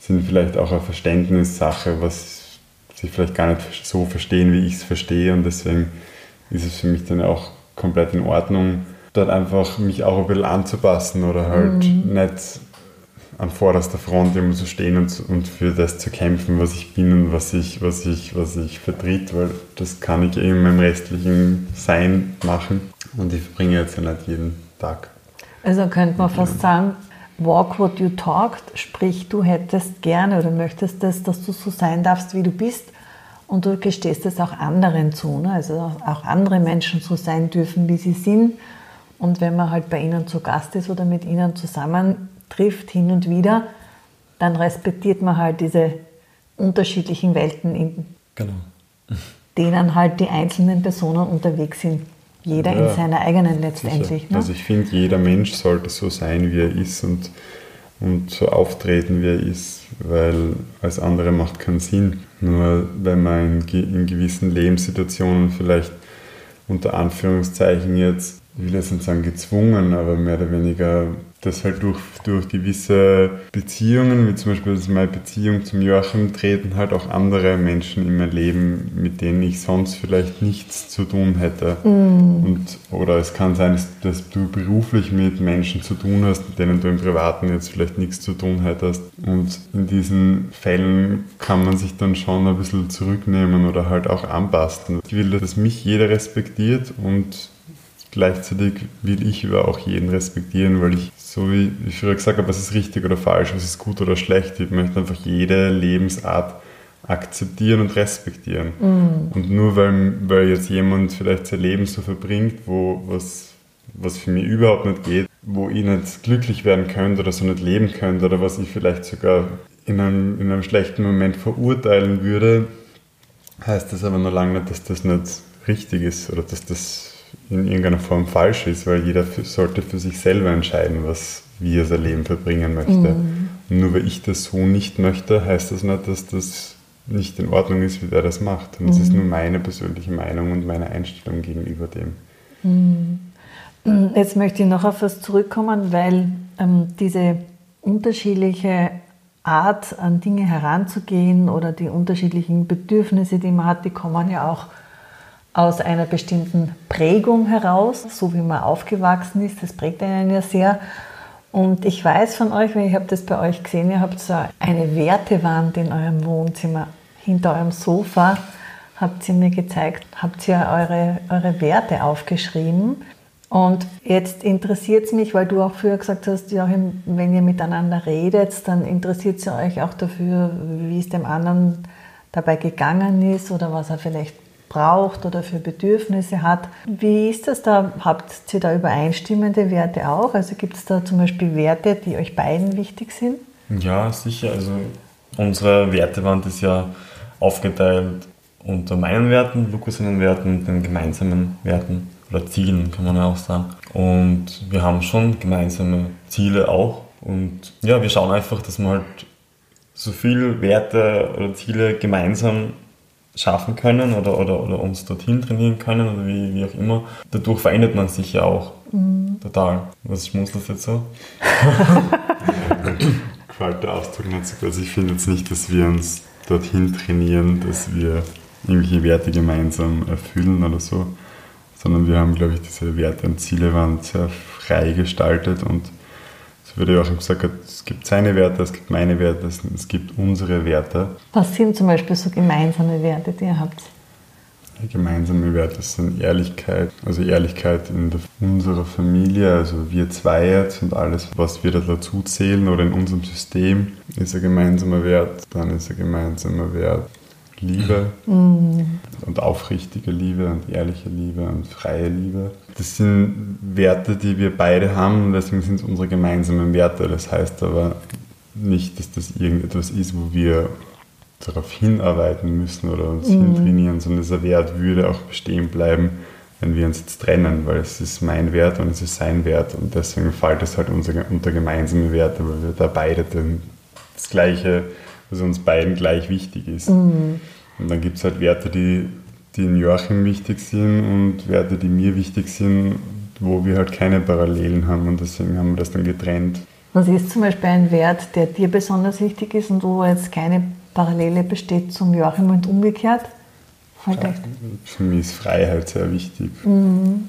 sind vielleicht auch eine Verständnissache, was sie vielleicht gar nicht so verstehen, wie ich es verstehe und deswegen ist es für mich dann auch komplett in Ordnung, dort einfach mich auch ein bisschen anzupassen oder halt nicht an vorderster Front immer zu stehen und, und für das zu kämpfen, was ich bin und was ich, was ich, was ich vertritt, weil das kann ich eben in meinem restlichen Sein machen und ich verbringe jetzt ja nicht jeden Tag. Also könnte man fast sagen, walk what you talked, sprich, du hättest gerne oder möchtest das, dass du so sein darfst, wie du bist und du gestehst es auch anderen zu. Ne? Also auch andere Menschen so sein dürfen, wie sie sind. Und wenn man halt bei ihnen zu Gast ist oder mit ihnen zusammentrifft, hin und wieder, dann respektiert man halt diese unterschiedlichen Welten, in Genau. denen halt die einzelnen Personen unterwegs sind. Jeder in Ja, seiner eigenen letztendlich. Ne? Also ich finde, jeder Mensch sollte so sein, wie er ist und, und so auftreten, wie er ist, weil alles andere macht keinen Sinn. Nur wenn man in, in gewissen Lebenssituationen vielleicht unter Anführungszeichen jetzt, ich will jetzt nicht sagen gezwungen, aber mehr oder weniger das halt durch, durch gewisse Beziehungen, wie zum Beispiel meine Beziehung zum Joachim, treten halt auch andere Menschen in mein Leben, mit denen ich sonst vielleicht nichts zu tun hätte. Und, oder es kann sein, dass, dass du beruflich mit Menschen zu tun hast, mit denen du im Privaten jetzt vielleicht nichts zu tun hättest. Und in diesen Fällen kann man sich dann schon ein bisschen zurücknehmen oder halt auch anpassen. Ich will, dass mich jeder respektiert und gleichzeitig will ich aber auch jeden respektieren, weil ich, so wie ich früher gesagt habe, was ist richtig oder falsch, was ist gut oder schlecht, ich möchte einfach jede Lebensart akzeptieren und respektieren. Und nur weil, weil jetzt jemand vielleicht sein Leben so verbringt, wo was, was für mich überhaupt nicht geht, wo ich nicht glücklich werden könnte oder so nicht leben könnte oder was ich vielleicht sogar in einem, in einem schlechten Moment verurteilen würde, heißt das aber noch lange nicht, dass das nicht richtig ist oder dass das in irgendeiner Form falsch ist, weil jeder sollte für sich selber entscheiden, was, wie er sein Leben verbringen möchte. Und nur weil ich das so nicht möchte, heißt das nicht, dass das nicht in Ordnung ist, wie der das macht. Und es ist nur meine persönliche Meinung und meine Einstellung gegenüber dem. Jetzt möchte ich noch auf was zurückkommen, weil ähm, diese unterschiedliche Art, an Dinge heranzugehen oder die unterschiedlichen Bedürfnisse, die man hat, die kommen ja auch aus einer bestimmten Prägung heraus, so wie man aufgewachsen ist. Das prägt einen ja sehr. Und ich weiß von euch, weil ich habe das bei euch gesehen, ihr habt so eine Wertewand in eurem Wohnzimmer. Hinter eurem Sofa habt ihr mir gezeigt, habt ihr eure, eure Werte aufgeschrieben. Und jetzt interessiert es mich, weil du auch früher gesagt hast, Joachim, wenn ihr miteinander redet, dann interessiert es euch auch dafür, wie es dem anderen dabei gegangen ist oder was er vielleicht braucht oder für Bedürfnisse hat. Wie ist das da? Habt ihr da übereinstimmende Werte auch? Also gibt es da zum Beispiel Werte, die euch beiden wichtig sind? Ja, sicher. Also unsere Wertewand ist ja aufgeteilt unter meinen Werten, Lukas seinen Werten und den gemeinsamen Werten oder Zielen, kann man ja auch sagen. Und wir haben schon gemeinsame Ziele auch. Und ja, wir schauen einfach, dass wir halt so viel Werte oder Ziele gemeinsam schaffen können oder, oder, oder uns dorthin trainieren können oder wie, wie auch immer. Dadurch verändert man sich ja auch total. Was schmunzelst du jetzt so? Gefällt der Ausdruck nicht so gut. Also ich finde jetzt nicht, dass wir uns dorthin trainieren, dass wir irgendwelche Werte gemeinsam erfüllen oder so, sondern wir haben, glaube ich, diese Werte und Ziele waren sehr frei gestaltet und wie der Joachim gesagt es gibt seine Werte, es gibt meine Werte, es, es gibt unsere Werte. Was sind zum Beispiel so gemeinsame Werte, die ihr habt? gemeinsame Werte sind Ehrlichkeit, also Ehrlichkeit in der, unserer Familie, also wir zwei jetzt und alles, was wir da dazu zählen oder in unserem System, ist ein gemeinsamer Wert. Dann ist ein gemeinsamer Wert Liebe mhm. und aufrichtige Liebe und ehrliche Liebe und freie Liebe. Das sind Werte, die wir beide haben und deswegen sind es unsere gemeinsamen Werte. Das heißt aber nicht, dass das irgendetwas ist, wo wir darauf hinarbeiten müssen oder uns mhm. hintrainieren, sondern dieser Wert würde auch bestehen bleiben, wenn wir uns jetzt trennen, weil es ist mein Wert und es ist sein Wert und deswegen fällt es halt unter, unter gemeinsame Werte, weil wir da beide den, das Gleiche, was uns beiden gleich wichtig ist. Mhm. Und dann gibt es halt Werte, die, die in Joachim wichtig sind und Werte, die mir wichtig sind, wo wir halt keine Parallelen haben und deswegen haben wir das dann getrennt. Was ist zum Beispiel ein Wert, der dir besonders wichtig ist und wo jetzt keine Parallele besteht zum Joachim und umgekehrt? Ja, für mich ist Freiheit sehr wichtig. Mhm.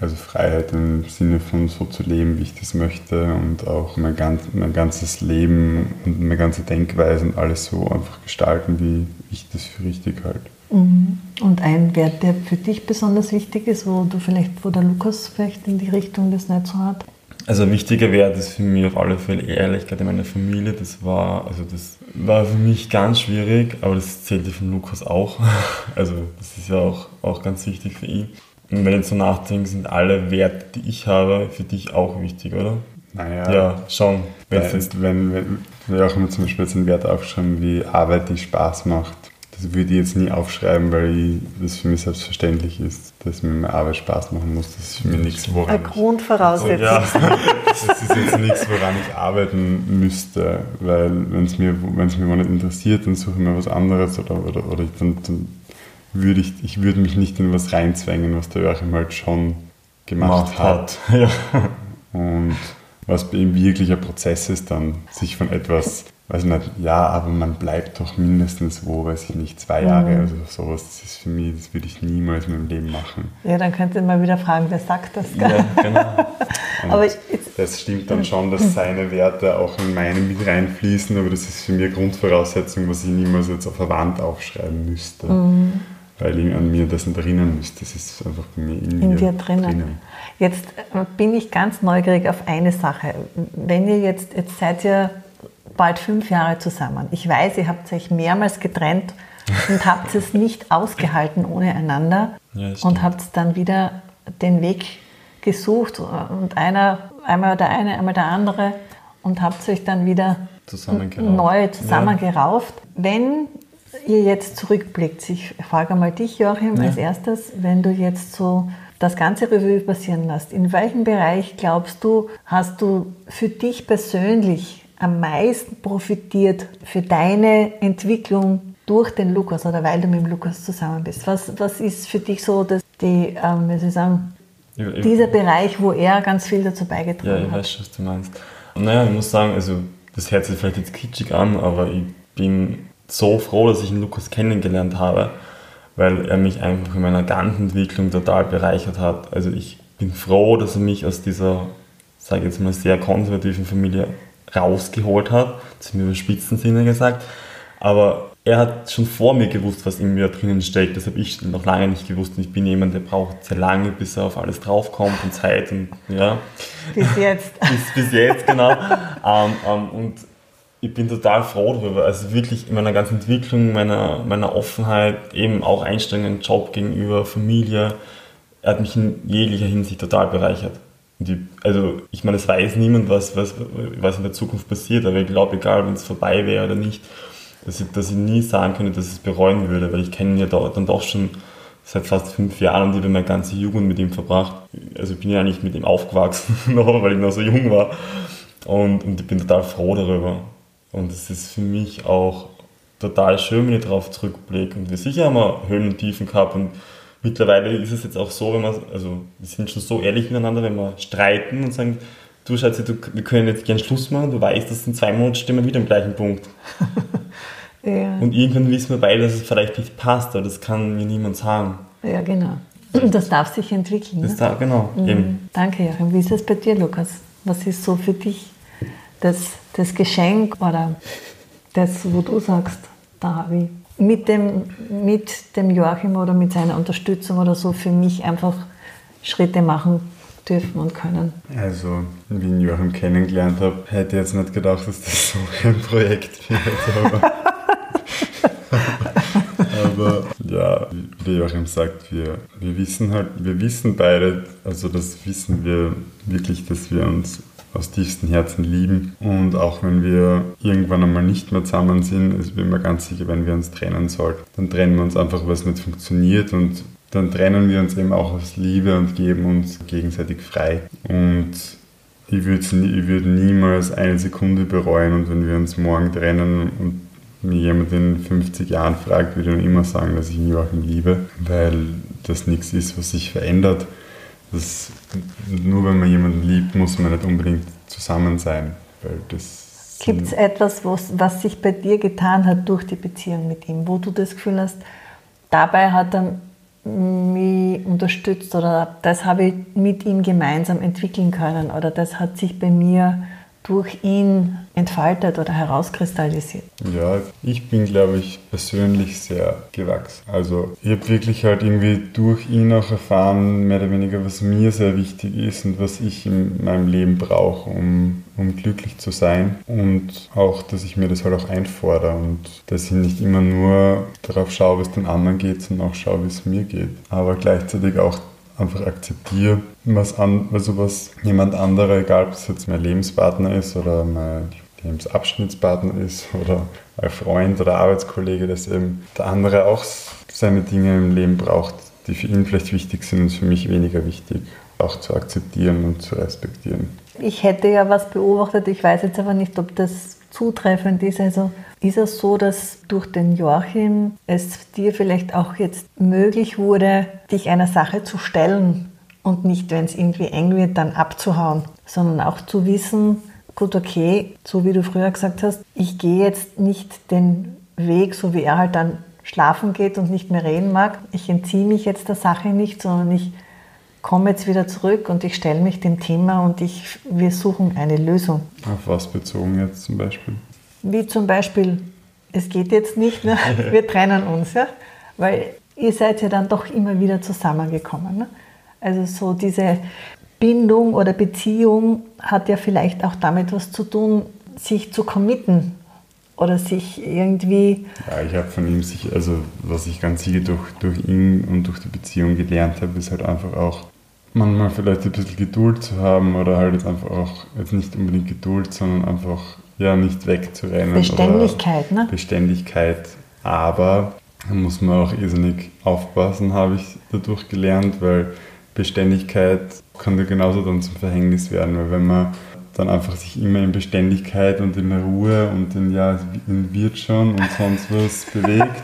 Also Freiheit im Sinne von so zu leben, wie ich das möchte und auch mein, ganz, mein ganzes Leben und meine ganze Denkweise und alles so einfach gestalten, wie ich das für richtig halte. Mhm. Und ein Wert, der für dich besonders wichtig ist, wo du vielleicht, wo der Lukas vielleicht in die Richtung das nicht so hat? Also ein wichtiger Wert ist für mich auf alle Fälle Ehrlichkeit in meiner Familie. Das war, also das war für mich ganz schwierig, aber das zählte von Lukas auch. Also das ist ja auch, auch ganz wichtig für ihn. Und wenn ich so nachdenke, sind alle Werte, die ich habe, für dich auch wichtig, oder? Naja. Ja, schon. Wenn, wenn, wenn, wir auch immer zum Beispiel jetzt einen Wert aufschreiben, wie Arbeit, die Spaß macht. Das würde ich jetzt nie aufschreiben, weil ich, das für mich selbstverständlich ist, dass mir meine Arbeit Spaß machen muss. Das ist für mich nichts, woran Eine Grundvoraussetzung. Ja, das ist jetzt nichts, woran ich arbeiten müsste, weil wenn es mir, wenn's mir mal nicht interessiert, dann suche ich mir was anderes oder, oder, oder ich, dann, dann würde ich, ich würde mich nicht in was reinzwängen, was der Joachim halt schon gemacht hat. hat. Ja. Und was bei ihm wirklich ein Prozess ist, dann sich von etwas, weiß ich nicht, ja, aber man bleibt doch mindestens wo, weiß ich nicht, zwei Jahre, mhm. also sowas, das ist für mich, das würde ich niemals in meinem Leben machen. Ja, dann könnte man wieder fragen, wer sagt das? Ja, genau. aber ich, das stimmt dann schon, dass seine Werte auch in meine mit reinfließen, aber das ist für mich eine Grundvoraussetzung, was ich niemals jetzt auf der Wand aufschreiben müsste. Mhm weil ich an mir das nicht erinnern müsste. Das ist einfach bei mir in, in dir drinnen. drinnen. Jetzt äh, bin ich ganz neugierig auf eine Sache. Wenn ihr jetzt, jetzt seid ihr bald fünf Jahre zusammen. Ich weiß, ihr habt euch mehrmals getrennt und habt es nicht ausgehalten ohne einander ja, und habt dann wieder den Weg gesucht und einer, einmal der eine, einmal der andere und habt euch dann wieder neu zusammengerauft. Ja. Wenn ihr jetzt zurückblickt, ich frage mal dich, Joachim, ja. als erstes, wenn du jetzt so das ganze Revue passieren lässt, in welchem Bereich glaubst du, hast du für dich persönlich am meisten profitiert für deine Entwicklung durch den Lukas oder weil du mit dem Lukas zusammen bist? Was, was ist für dich so, dass die, ähm, wie soll ich sagen, dieser Bereich, wo er ganz viel dazu beigetragen hat? Ja, ich weiß, was du meinst. Naja, ich muss sagen, also das hört sich vielleicht jetzt kitschig an, aber ich bin so froh, dass ich den Lukas kennengelernt habe, weil er mich einfach in meiner ganzen Entwicklung total bereichert hat. Also ich bin froh, dass er mich aus dieser, sage ich jetzt mal, sehr konservativen Familie rausgeholt hat. Mir im Spitzensinne gesagt. Aber er hat schon vor mir gewusst, was in mir drinnen steckt. Das habe ich noch lange nicht gewusst. Und ich bin jemand, der braucht sehr lange, bis er auf alles draufkommt und Zeit und ja. Bis jetzt. bis, bis jetzt, genau. ähm, ähm, und ich bin total froh darüber. Also wirklich in meiner ganzen Entwicklung, meiner, meiner Offenheit, eben auch Einstellungen, Job gegenüber, Familie. Er hat mich in jeglicher Hinsicht total bereichert. Die, also ich meine, es weiß niemand, was, was, was in der Zukunft passiert, aber ich glaube, egal, wenn es vorbei wäre oder nicht, dass ich, dass ich nie sagen könnte, dass ich es bereuen würde, weil ich kenne ihn ja da, dann doch schon seit fast fünf Jahren und ich habe meine ganze Jugend mit ihm verbracht. Also ich bin ja nicht mit ihm aufgewachsen, weil ich noch so jung war. Und, und ich bin total froh darüber. Und es ist für mich auch total schön, wenn ich darauf zurückblicke. Und wir sicher haben wir Höhen und Tiefen gehabt. Und mittlerweile ist es jetzt auch so, wenn wir, also wir sind schon so ehrlich miteinander, wenn wir streiten und sagen, du Schatzi, du, wir können jetzt gerne Schluss machen, du weißt, dass in zwei Monaten stehen wir wieder am gleichen Punkt. ja. Und irgendwann wissen wir beide, dass es vielleicht nicht passt, aber das kann mir niemand sagen. Ja, genau. Das darf sich entwickeln. Das ne? darf, genau. Mhm. Danke, Joachim. Wie ist es bei dir, Lukas? Was ist so für dich das, das Geschenk oder das, wo du sagst, da habe ich mit dem, mit dem Joachim oder mit seiner Unterstützung oder so für mich einfach Schritte machen dürfen und können. Also, wie ich Joachim kennengelernt habe, hätte ich jetzt nicht gedacht, dass das so ein Projekt wird. Aber, aber ja, wie Joachim sagt, wir, wir wissen halt, wir wissen beide, also das wissen wir wirklich, dass wir uns aus tiefstem Herzen lieben. Und auch wenn wir irgendwann einmal nicht mehr zusammen sind, ist mir immer ganz sicher, wenn wir uns trennen sollten, dann trennen wir uns einfach, was nicht funktioniert und dann trennen wir uns eben auch aus Liebe und geben uns gegenseitig frei. Und ich würde würd niemals eine Sekunde bereuen und wenn wir uns morgen trennen und mir jemand in 50 Jahren fragt, würde ich immer sagen, dass ich ihn Joachim liebe, weil das nichts ist, was sich verändert. Das, nur wenn man jemanden liebt, muss man nicht unbedingt zusammen sein. Gibt es etwas, was, was sich bei dir getan hat durch die Beziehung mit ihm, wo du das Gefühl hast, dabei hat er mich unterstützt oder das habe ich mit ihm gemeinsam entwickeln können oder das hat sich bei mir durch ihn entfaltet oder herauskristallisiert? Ja, ich bin, glaube ich, persönlich sehr gewachsen. Also ich habe wirklich halt irgendwie durch ihn auch erfahren, mehr oder weniger, was mir sehr wichtig ist und was ich in meinem Leben brauche, um, um glücklich zu sein. Und auch, dass ich mir das halt auch einfordere und dass ich nicht immer nur darauf schaue, es den anderen geht, sondern auch schaue, wie es mir geht. Aber gleichzeitig auch einfach akzeptiere, was, an, also was jemand anderer, egal ob es jetzt mein Lebenspartner ist oder mein Lebensabschnittspartner ist oder ein Freund oder Arbeitskollege, dass eben der andere auch seine Dinge im Leben braucht, die für ihn vielleicht wichtig sind und für mich weniger wichtig, auch zu akzeptieren und zu respektieren. Ich hätte ja was beobachtet, ich weiß jetzt aber nicht, ob das zutreffend ist. Also ist es so, dass durch den Joachim es dir vielleicht auch jetzt möglich wurde, dich einer Sache zu stellen und nicht, wenn es irgendwie eng wird, dann abzuhauen, sondern auch zu wissen, gut, okay, so wie du früher gesagt hast, ich gehe jetzt nicht den Weg, so wie er halt dann schlafen geht und nicht mehr reden mag. Ich entziehe mich jetzt der Sache nicht, sondern ich komme jetzt wieder zurück und ich stelle mich dem Thema und ich, wir suchen eine Lösung. Auf was bezogen jetzt zum Beispiel? Wie zum Beispiel, es geht jetzt nicht, ne? wir trennen uns, ja? weil ihr seid ja dann doch immer wieder zusammengekommen. Ne? Also so diese Bindung oder Beziehung hat ja vielleicht auch damit was zu tun, sich zu committen oder sich irgendwie. Ja, ich habe von ihm sich, also was ich ganz sicher durch, durch ihn und durch die Beziehung gelernt habe, ist halt einfach auch manchmal vielleicht ein bisschen Geduld zu haben oder halt jetzt einfach auch, jetzt nicht unbedingt Geduld, sondern einfach ja nicht wegzurennen. Beständigkeit, ne? Beständigkeit. Aber da muss man auch irrsinnig aufpassen, habe ich dadurch gelernt, weil Beständigkeit kann ja genauso dann zum Verhängnis werden, weil wenn man dann einfach sich immer in Beständigkeit und in Ruhe und in ja, in wird schon und sonst was bewegt,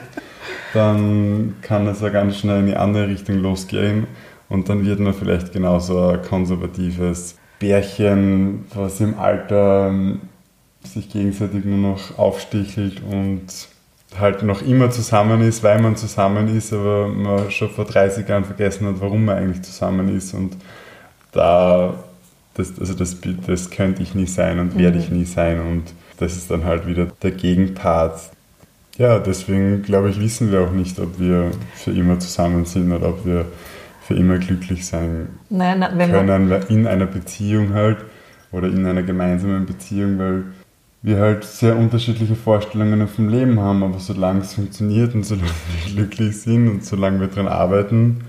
dann kann es ja ganz schnell in die andere Richtung losgehen und dann wird man vielleicht genauso ein konservatives Bärchen, was im Alter ähm, sich gegenseitig nur noch aufstichelt und halt noch immer zusammen ist, weil man zusammen ist, aber man schon vor 30 Jahren vergessen hat, warum man eigentlich zusammen ist. Und da, das, also das, das könnte ich nie sein und werde ich mhm. nie sein. Und das ist dann halt wieder der Gegenpart. Ja, deswegen glaube ich, wissen wir auch nicht, ob wir für immer zusammen sind oder ob wir für immer glücklich sein Nein, können in einer Beziehung halt oder in einer gemeinsamen Beziehung, weil wir halt sehr unterschiedliche Vorstellungen vom Leben haben, aber solange es funktioniert und solange wir glücklich sind und solange wir daran arbeiten,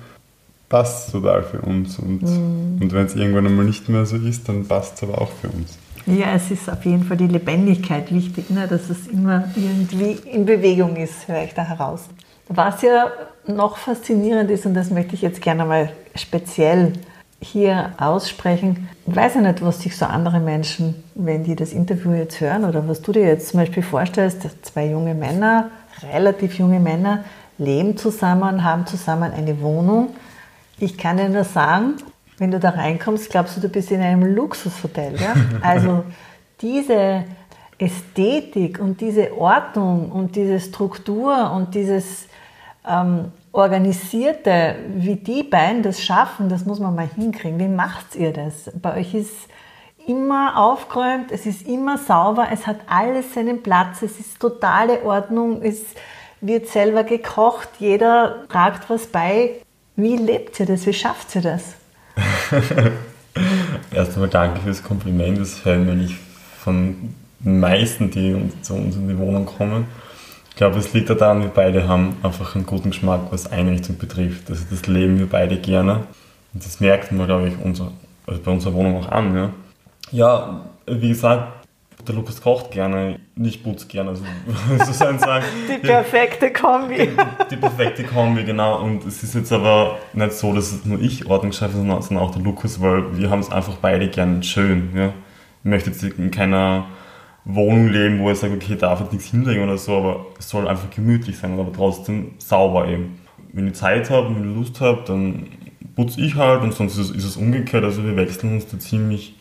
passt total für uns. Und, mhm. und wenn es irgendwann einmal nicht mehr so ist, dann passt es aber auch für uns. Ja, es ist auf jeden Fall die Lebendigkeit wichtig, ne? dass es immer irgendwie in Bewegung ist, höre ich da heraus. Was ja noch faszinierend ist, und das möchte ich jetzt gerne mal speziell hier aussprechen, ich weiß ja nicht, was sich so andere Menschen, wenn die das Interview jetzt hören oder was du dir jetzt zum Beispiel vorstellst, zwei junge Männer, relativ junge Männer, leben zusammen, haben zusammen eine Wohnung. Ich kann dir nur sagen, wenn du da reinkommst, glaubst du, du bist in einem Luxushotel. Ja? Also diese Ästhetik und diese Ordnung und diese Struktur und dieses ähm, Organisierte, wie die beiden das schaffen, das muss man mal hinkriegen. Wie macht ihr das? Bei euch ist immer aufgeräumt, es ist immer sauber, es hat alles seinen Platz, es ist totale Ordnung, es wird selber gekocht, jeder tragt was bei. Wie lebt ihr das? Wie schafft ihr das? Erst einmal danke fürs Kompliment. Das hören wir nicht von den meisten, die zu uns in die Wohnung kommen. Ich glaube, es liegt daran, wir beide haben einfach einen guten Geschmack, was Einrichtung betrifft. Also das leben wir beide gerne. Und das merkt man, glaube ich, unser, also bei unserer Wohnung auch an. Ja, ja wie gesagt, der Lukas kocht gerne, nicht putzt gerne. Also, so sagen. Die perfekte Kombi. Die, die, perfekte Kombi, genau. Und es ist jetzt aber nicht so, dass es nur ich Ordnung schaffe, sondern, sondern auch der Lukas, weil wir haben es einfach beide gern schön. Ja. Ich möchte jetzt in keiner Wohnung leben, wo ich sage, okay, darf jetzt nichts hinlegen oder so, aber es soll einfach gemütlich sein, aber trotzdem sauber eben. Wenn ich Zeit habe, wenn ich Lust habe, dann putze ich halt und sonst ist es umgekehrt. Also wir wechseln uns da ziemlich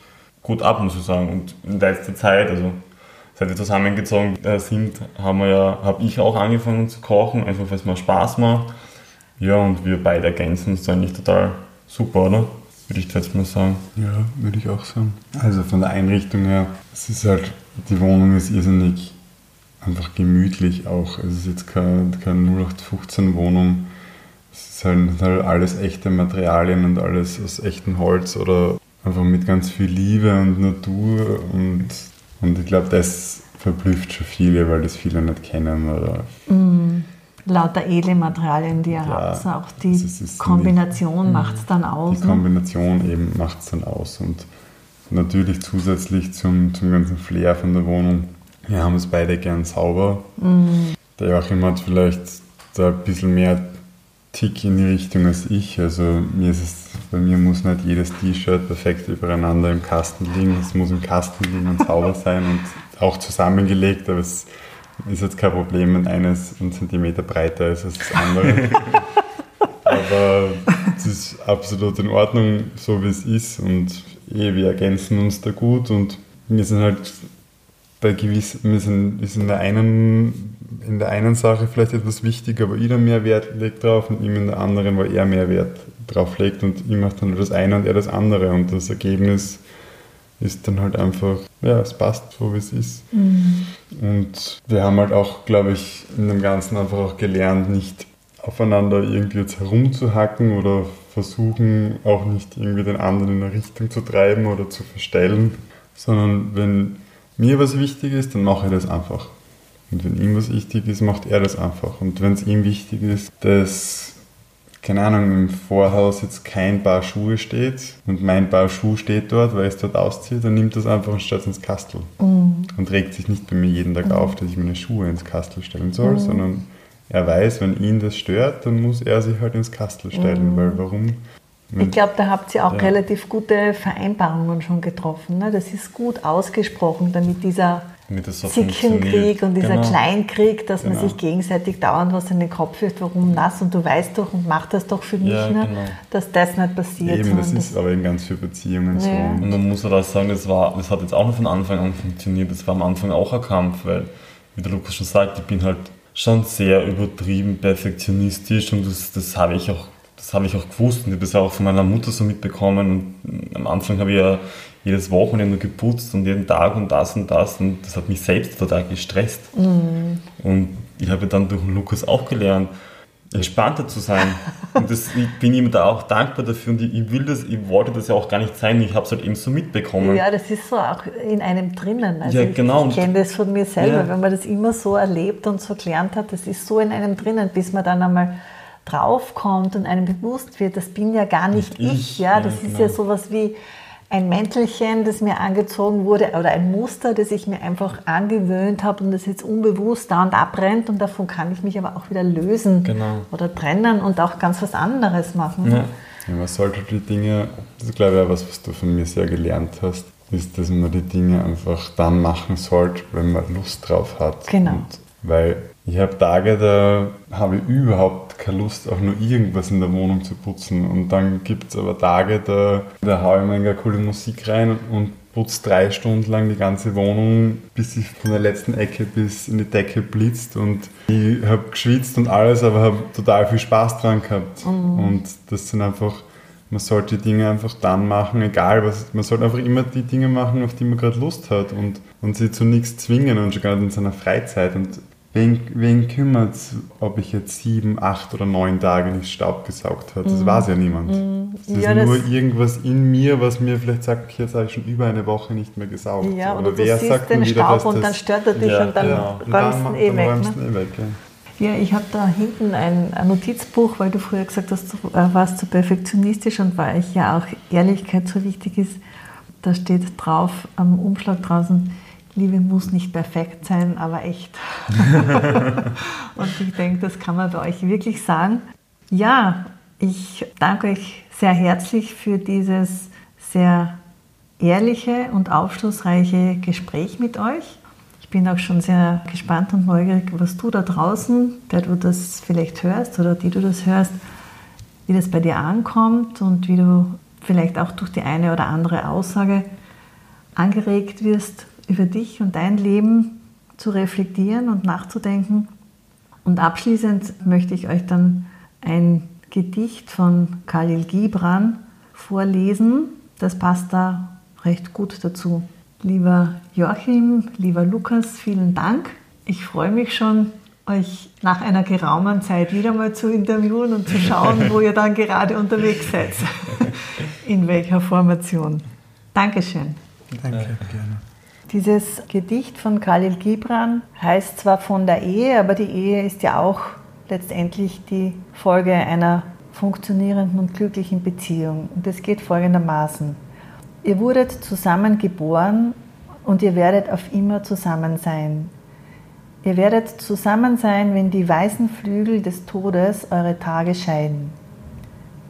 gut ab, muss ich sagen. Und in letzter Zeit, also seit wir zusammengezogen sind, haben ja, habe ich auch angefangen zu kochen, einfach weil es mir Spaß macht. Ja, und wir beide ergänzen uns eigentlich total super, oder? Würde ich jetzt mal sagen. Ja, würde ich auch sagen. Also von der Einrichtung her, es ist halt, die Wohnung ist irrsinnig einfach gemütlich auch. Es ist jetzt keine, keine 0815 Wohnung. Es ist halt, halt alles echte Materialien und alles aus echtem Holz oder einfach mit ganz viel Liebe und Natur und, und ich glaube, das verblüfft schon viele, weil das viele nicht kennen. Oder mm, lauter edle Materialien, die ihr ja, habt, auch die Kombination macht es dann aus. Die ne? Kombination eben macht es dann aus und natürlich zusätzlich zum, zum ganzen Flair von der Wohnung. Wir haben es beide gern sauber. Mm. Der Joachim hat vielleicht da ein bisschen mehr Tick in die Richtung als ich. Also mir ist es, bei mir muss nicht jedes T-Shirt perfekt übereinander im Kasten liegen. Es muss im Kasten liegen und sauber sein und auch zusammengelegt, aber es ist jetzt kein Problem, wenn eines einen Zentimeter breiter ist als das andere. aber es ist absolut in Ordnung, so wie es ist und eh, wir ergänzen uns da gut und wir sind halt bei gewissen, wir sind, wir sind in der einen in der einen Sache vielleicht etwas wichtiger, wo ich dann mehr Wert legt drauf und ihm in der anderen, wo er mehr Wert drauf legt und ich mache dann das eine und er das andere und das Ergebnis ist dann halt einfach, ja, es passt so, wie es ist. Mhm. Und wir haben halt auch, glaube ich, in dem Ganzen einfach auch gelernt, nicht aufeinander irgendwie jetzt herumzuhacken oder versuchen auch nicht irgendwie den anderen in eine Richtung zu treiben oder zu verstellen, sondern wenn mir was wichtig ist, dann mache ich das einfach. Und wenn ihm was wichtig ist, macht er das einfach. Und wenn es ihm wichtig ist, dass, keine Ahnung, im Vorhaus jetzt kein Paar Schuhe steht und mein Paar Schuh steht dort, weil ich es dort ausziehe, dann nimmt das einfach und stellt es ins Kastel. Mhm. Und regt sich nicht bei mir jeden Tag mhm. auf, dass ich meine Schuhe ins Kastel stellen soll, mhm. sondern er weiß, wenn ihn das stört, dann muss er sich halt ins Kastel stellen, mhm. weil warum ich glaube, da habt ihr auch ja. relativ gute Vereinbarungen schon getroffen. Ne? Das ist gut ausgesprochen, damit dieser so Zickenkrieg und dieser genau. Kleinkrieg, dass genau. man sich gegenseitig dauernd was in den Kopf wirft, warum nass und du weißt doch und mach das doch für mich, ja, ne? genau. dass das nicht passiert. Eben, das ist aber in ganz vielen Beziehungen ja. so. Und man muss auch sagen, das, war, das hat jetzt auch von Anfang an funktioniert. Das war am Anfang auch ein Kampf, weil, wie der Lukas schon sagt, ich bin halt schon sehr übertrieben perfektionistisch und das, das habe ich auch das habe ich auch gewusst und ich habe das auch von meiner Mutter so mitbekommen. Und am Anfang habe ich ja jedes Wochenende geputzt und jeden Tag und das und das und das hat mich selbst total gestresst. Mhm. Und ich habe dann durch den Lukas auch gelernt, entspannter zu sein. und das, ich bin ihm da auch dankbar dafür und ich, ich, will das, ich wollte das ja auch gar nicht sein, ich habe es halt eben so mitbekommen. Ja, das ist so auch in einem drinnen. Also ja, genau. Ich, ich kenne das von mir selber, ja. wenn man das immer so erlebt und so gelernt hat, das ist so in einem drinnen, bis man dann einmal draufkommt und einem bewusst wird, das bin ja gar nicht, nicht ich, ich, ja, das ja, ist genau. ja sowas wie ein Mäntelchen, das mir angezogen wurde oder ein Muster, das ich mir einfach angewöhnt habe und das jetzt unbewusst da und abbrennt und davon kann ich mich aber auch wieder lösen genau. oder trennen und auch ganz was anderes machen. Ja. ja man sollte die Dinge, das ist glaube ich auch was, was du von mir sehr gelernt hast, ist, dass man die Dinge einfach dann machen sollte, wenn man Lust drauf hat. Genau. Und weil ich habe Tage, da habe ich überhaupt keine Lust, auch nur irgendwas in der Wohnung zu putzen. Und dann gibt es aber Tage, da, da haue ich mir eine coole Musik rein und putze drei Stunden lang die ganze Wohnung, bis sie von der letzten Ecke bis in die Decke blitzt. Und ich habe geschwitzt und alles, aber habe total viel Spaß dran gehabt. Mhm. Und das sind einfach, man sollte die Dinge einfach dann machen, egal was. Man sollte einfach immer die Dinge machen, auf die man gerade Lust hat und, und sie zu nichts zwingen und schon gar nicht in seiner Freizeit. Und wen, wen kümmert es, ob ich jetzt sieben, acht oder neun Tage nicht Staub gesaugt habe? Das Mhm. weiß ja niemand. Mhm. Es ist Ja, das- nur irgendwas in mir, was mir vielleicht sagt, okay, jetzt habe ich schon über eine Woche nicht mehr gesaugt. Ja, oder du wer siehst sagt den wieder, Staub und das- dann stört er dich Ja, und dann. Und räumst du ihn eh weg. Ne? eh weg ja. Ja, ich habe da hinten ein, ein Notizbuch, weil du früher gesagt hast, du äh, warst zu perfektionistisch und weil ich ja auch Ehrlichkeit so wichtig ist. Da steht drauf am Umschlag draußen, Liebe muss nicht perfekt sein, aber echt. und ich denke, das kann man bei euch wirklich sagen. Ja, ich danke euch sehr herzlich für dieses sehr ehrliche und aufschlussreiche Gespräch mit euch. Ich bin auch schon sehr gespannt und neugierig, was du da draußen, der du das vielleicht hörst oder die du das hörst, wie das bei dir ankommt und wie du vielleicht auch durch die eine oder andere Aussage angeregt wirst, über dich und dein Leben zu reflektieren und nachzudenken. Und abschließend möchte ich euch dann ein Gedicht von Khalil Gibran vorlesen. Das passt da recht gut dazu. Lieber Joachim, lieber Lukas, vielen Dank. Ich freue mich schon, euch nach einer geraumen Zeit wieder mal zu interviewen und zu schauen, wo ihr dann gerade unterwegs seid. In welcher Formation. Dankeschön. Danke, gerne. Dieses Gedicht von Khalil Gibran heißt zwar von der Ehe, aber die Ehe ist ja auch letztendlich die Folge einer funktionierenden und glücklichen Beziehung. Und es geht folgendermaßen. Ihr wurdet zusammen geboren und ihr werdet auf immer zusammen sein. Ihr werdet zusammen sein, wenn die weißen Flügel des Todes eure Tage scheiden.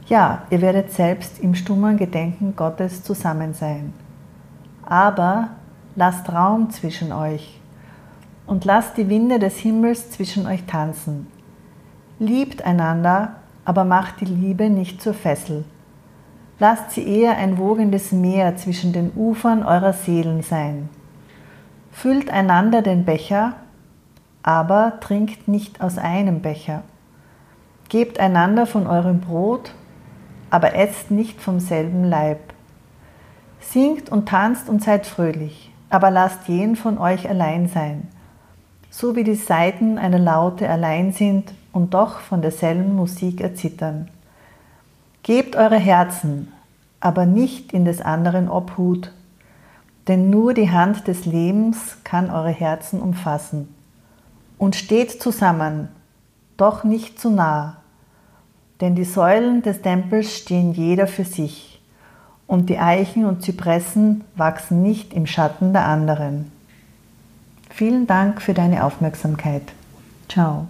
Ja, ihr werdet selbst im stummen Gedenken Gottes zusammen sein. Aber lasst Raum zwischen euch und lasst die Winde des Himmels zwischen euch tanzen. Liebt einander, aber macht die Liebe nicht zur Fessel. Lasst sie eher ein wogendes Meer zwischen den Ufern eurer Seelen sein. Füllt einander den Becher, aber trinkt nicht aus einem Becher. Gebt einander von eurem Brot, aber esst nicht vom selben Leib. Singt und tanzt und seid fröhlich, aber lasst jeden von euch allein sein, so wie die Saiten einer Laute allein sind und doch von derselben Musik erzittern. Gebt eure Herzen, aber nicht in des anderen Obhut, denn nur die Hand des Lebens kann eure Herzen umfassen. Und steht zusammen, doch nicht zu nah, denn die Säulen des Tempels stehen jeder für sich, und die Eichen und Zypressen wachsen nicht im Schatten der anderen. Vielen Dank für deine Aufmerksamkeit. Ciao.